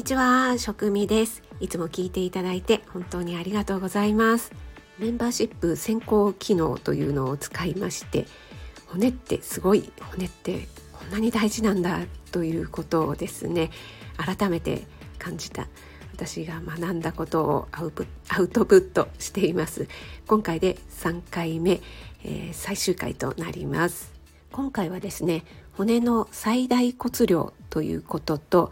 にちは、食味です。いつも聞いていただいて本当にありがとうございます。メンバーシップ選考機能というのを使いまして、骨ってすごい、骨ってこんなに大事なんだということをですね、改めて感じた。私が学んだことをアウトプットしています。今回で3回目、えー、最終回となります。今回はですね、骨の最大骨量ということと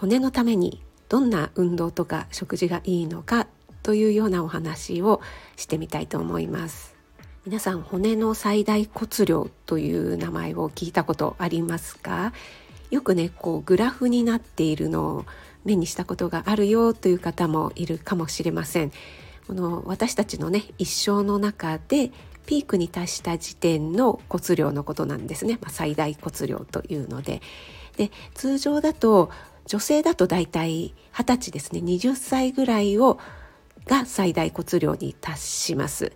骨のためにどんな運動とか食事がいいのかというようなお話をしてみたいと思います。皆さん骨の最大骨量という名前を聞いたことありますか？よくねこうグラフになっているのを目にしたことがあるよという方もいるかもしれません。この私たちのね一生の中でピークに達した時点の骨量のことなんですね、まあ、最大骨量というので。で通常だと女性だと大体20歳ですね20歳ぐらいをが最大骨量に達します。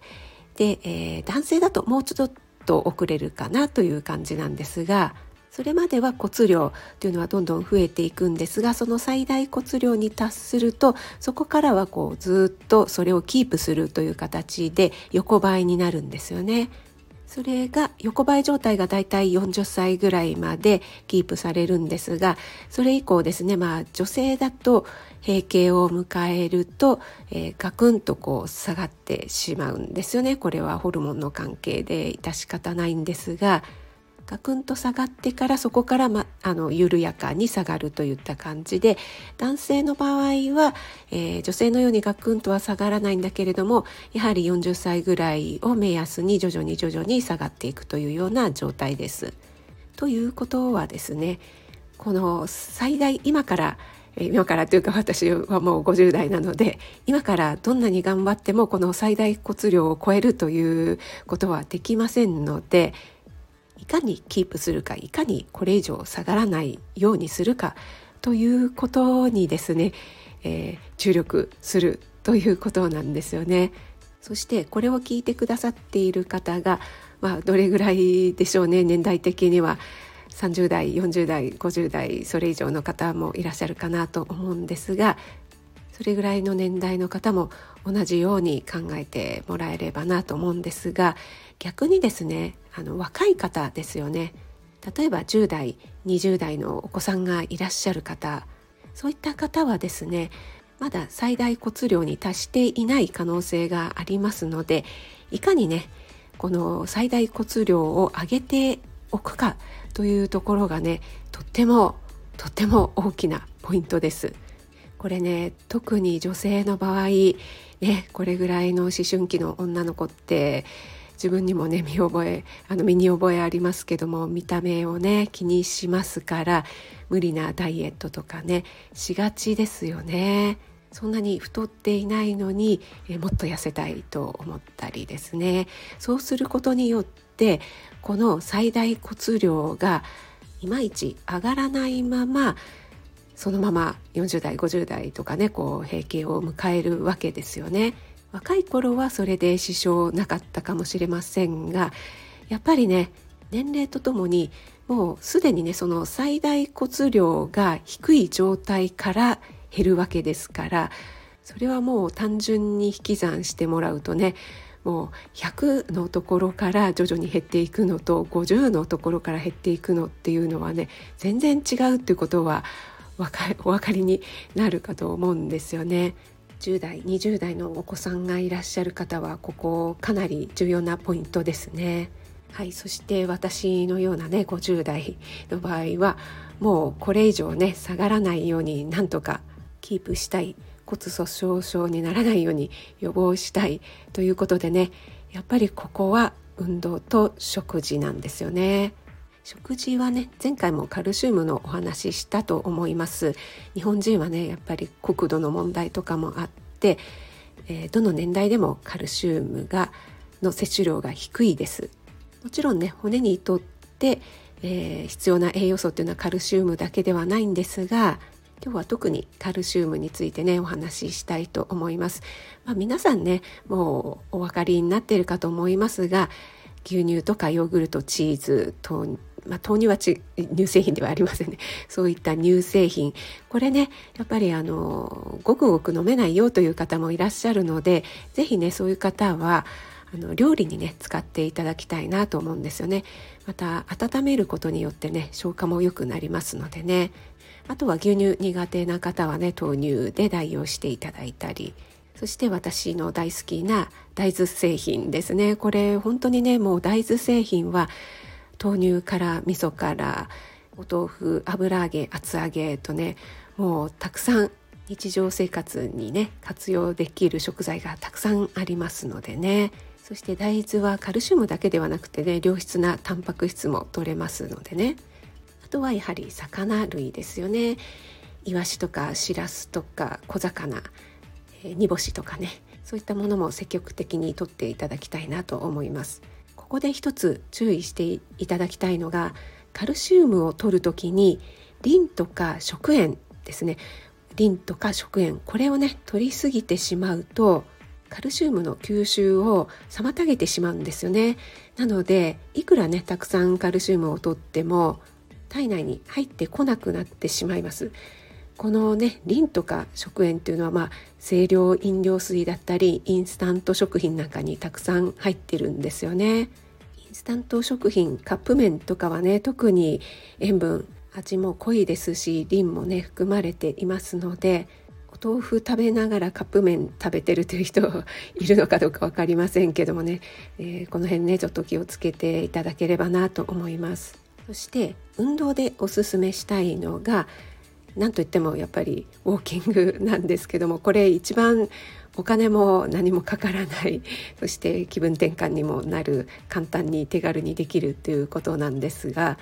で、えー、男性だともうちょっと遅れるかなという感じなんですがそれまでは骨量というのはどんどん増えていくんですがその最大骨量に達するとそこからはこうずっとそれをキープするという形で横ばいになるんですよね。それが横ばい状態がだいたい40歳ぐらいまでキープされるんですがそれ以降ですねまあ女性だと閉経を迎えると、えー、ガクンとこう下がってしまうんですよね。これはホルモンの関係で致し方ないんですがガクンと下がってからそこから、ま、あの緩やかに下がるといった感じで男性の場合は、えー、女性のようにガクンとは下がらないんだけれどもやはり40歳ぐらいを目安に徐々に徐々に下がっていくというような状態です。ということはですねこの最大今から今からというか私はもう50代なので今からどんなに頑張ってもこの最大骨量を超えるということはできませんのでいかにキープするかいかにこれ以上下がらないようにするかということにですね、えー、注力するということなんですよね。そしてこれを聞いてくださっている方が、まあ、どれぐらいでしょうね年代的には30代40代50代それ以上の方もいらっしゃるかなと思うんですがそれぐらいの年代の方も同じように考えてもらえればなと思うんですが逆にですねあの若い方ですよね例えば10代20代のお子さんがいらっしゃる方そういった方はですねまだ最大骨量に達していない可能性がありますのでいかにねこの最大骨量を上げておくかというところがねとってもとっても大きなポイントです。これね特に女性の場合ねこれぐらいの思春期の女の子って自分にもね見覚えあの身に覚えありますけども見た目をね気にしますから無理なダイエットとかねしがちですよね。そんなに太っていないのにえもっと痩せたいと思ったりですねそうすることによってこの最大骨量がいまいち上がらないままそのまま40代50代とかねこう閉経を迎えるわけですよね。若い頃はそれで支障なかったかもしれませんがやっぱりね年齢とともにもうすでにねその最大骨量が低い状態から減るわけですからそれはもう単純に引き算してもらうとねもう100のところから徐々に減っていくのと50のところから減っていくのっていうのはね全然違うっていうことはお分かりになるかと思うんですよね。10代20代のお子さんがいらっしゃる方はここかなり重要なポイントですね。はい、そして私のようなね50代の場合はもうこれ以上ね下がらないようになんとかキープしたい骨粗しょう症にならないように予防したいということでねやっぱりここは運動と食事なんですよね。食事はね前回もカルシウムのお話ししたと思います。日本人はねやっぱり国土の問題とかもあって、えー、どの年代でもカルシウムがの摂取量が低いです。もちろんね骨にとって、えー、必要な栄養素っていうのはカルシウムだけではないんですが今日は特にカルシウムについてねお話ししたいと思います、まあ、皆さんねもうお分かりになっているかと思いますが牛乳とかヨーグルトチーズとまあ、豆乳は乳製品ではありませんね。そういった乳製品。これねやっぱりあのごくごく飲めないよという方もいらっしゃるので是非ねそういう方はあの料理にね使っていただきたいなと思うんですよね。また温めることによってね消化も良くなりますのでね。あとは牛乳苦手な方はね豆乳で代用していただいたり。そして私の大好きな大豆製品ですね。これ本当にねもう大豆製品は豆乳から味噌からお豆腐油揚げ厚揚げとねもうたくさん日常生活にね活用できる食材がたくさんありますのでね。そして大豆はカルシウムだけではなくてね良質なタンパク質も取れますのでね。あとはやはり魚類ですよね。イワシとかシラスとか小魚、煮干しとかねそういったものも積極的にとっていただきたいなと思います。ここで一つ注意していただきたいのがカルシウムを取る時にリンとか食塩ですね。リンとか食塩。これをね取りすぎてしまうとカルシウムの吸収を妨げてしまうんですよね。なのでいくらねたくさんカルシウムをとっても体内に入ってこなくなってしまいます。このねリンとか食塩っていうのはまあ清涼飲料水だったりインスタント食品なんかにたくさん入ってるんですよね。インスタント食品カップ麺とかはね特に塩分味も濃いですしリンもね含まれていますのでお豆腐食べながらカップ麺食べてるという人いるのかどうか分かりませんけどもね、えー、この辺ねちょっと気をつけていただければなと思います。そして運動でおすすめしたいのが何といってもやっぱりウォーキングなんですけどもこれ一番お金も何もかからない そして気分転換にもなる簡単に手軽にできるということなんですが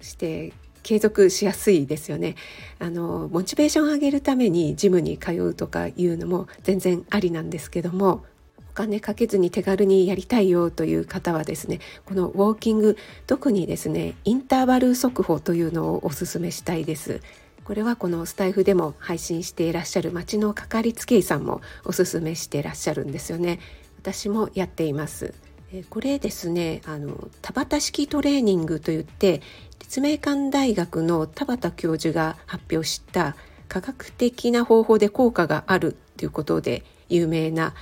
そして継続しやすいですよね。あのモチベーションを上げるためにジムに通うとかいうのも全然ありなんですけどもお金かけずに手軽にやりたいよという方はですねこのウォーキング特にですねインターバル速歩というのをおすすめしたいです。これはこのスタイフでも配信していらっしゃる町のかかりつけ医さんもおすすめしていらっしゃるんですよね。私もやっています。これですねあの田畑式トレーニングといって立命館大学の田畑教授が発表した科学的な方法で効果があるということで有名な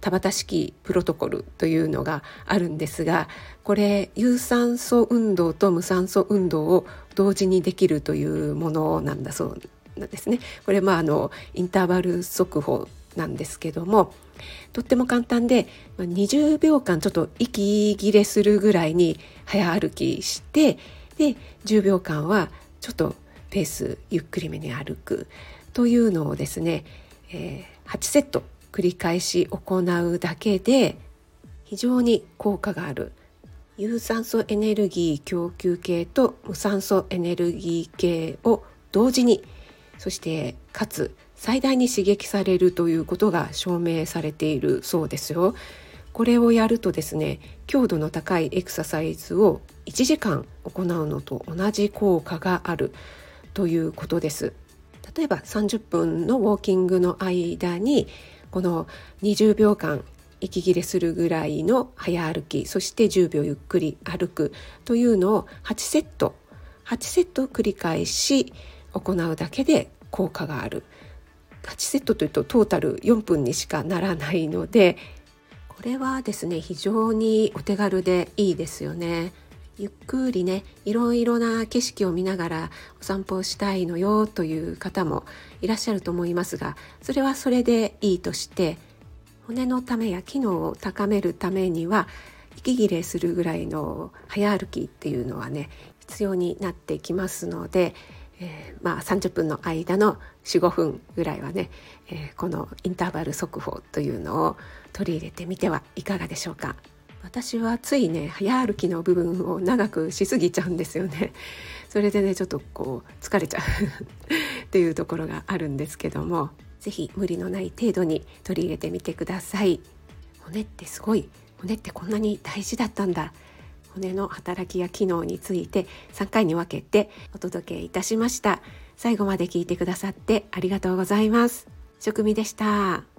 田畑式プロトコルというのがあるんですがこれ有酸素運動と無酸素運動を同時にできるというものなんだそうなんですね。これまああのインターバル速歩なんですけどもとっても簡単で20秒間ちょっと息切れするぐらいに早歩きしてで10秒間はちょっとペースゆっくりめに歩くというのをですね、えー、8セット繰り返し行うだけで非常に効果がある。有酸素エネルギー供給系と無酸素エネルギー系を同時にそしてかつ最大に刺激されるということが証明されているそうですよ。これをやるとですね強度の高いエクササイズを1時間行うのと同じ効果がある。ということです。例えば30分のウォーキングの間にこの20秒間息切れするぐらいの早歩きそして10秒ゆっくり歩くというのを8セット8セットを繰り返し行うだけで効果がある。8セットというとトータル4分にしかならないのでこれはですね非常にお手軽でいいですよね。ゆっくりねいろいろな景色を見ながらお散歩をしたいのよという方もいらっしゃると思いますがそれはそれでいいとして骨のためや機能を高めるためには息切れするぐらいの早歩きっていうのはね必要になってきますのでえー、まあ、30分の間の45分ぐらいはね、えー、このインターバル速報というのを取り入れてみてはいかがでしょうか。私はついね早歩きの部分を長くしすぎちゃうんですよね。それでねちょっとこう疲れちゃう っていうところがあるんですけども。是非無理のない程度に取り入れてみてください。骨ってすごい。骨ってこんなに大事だったんだ。骨の働きや機能について3回に分けてお届けいたしました。最後まで聞いてくださってありがとうございます。食味でした。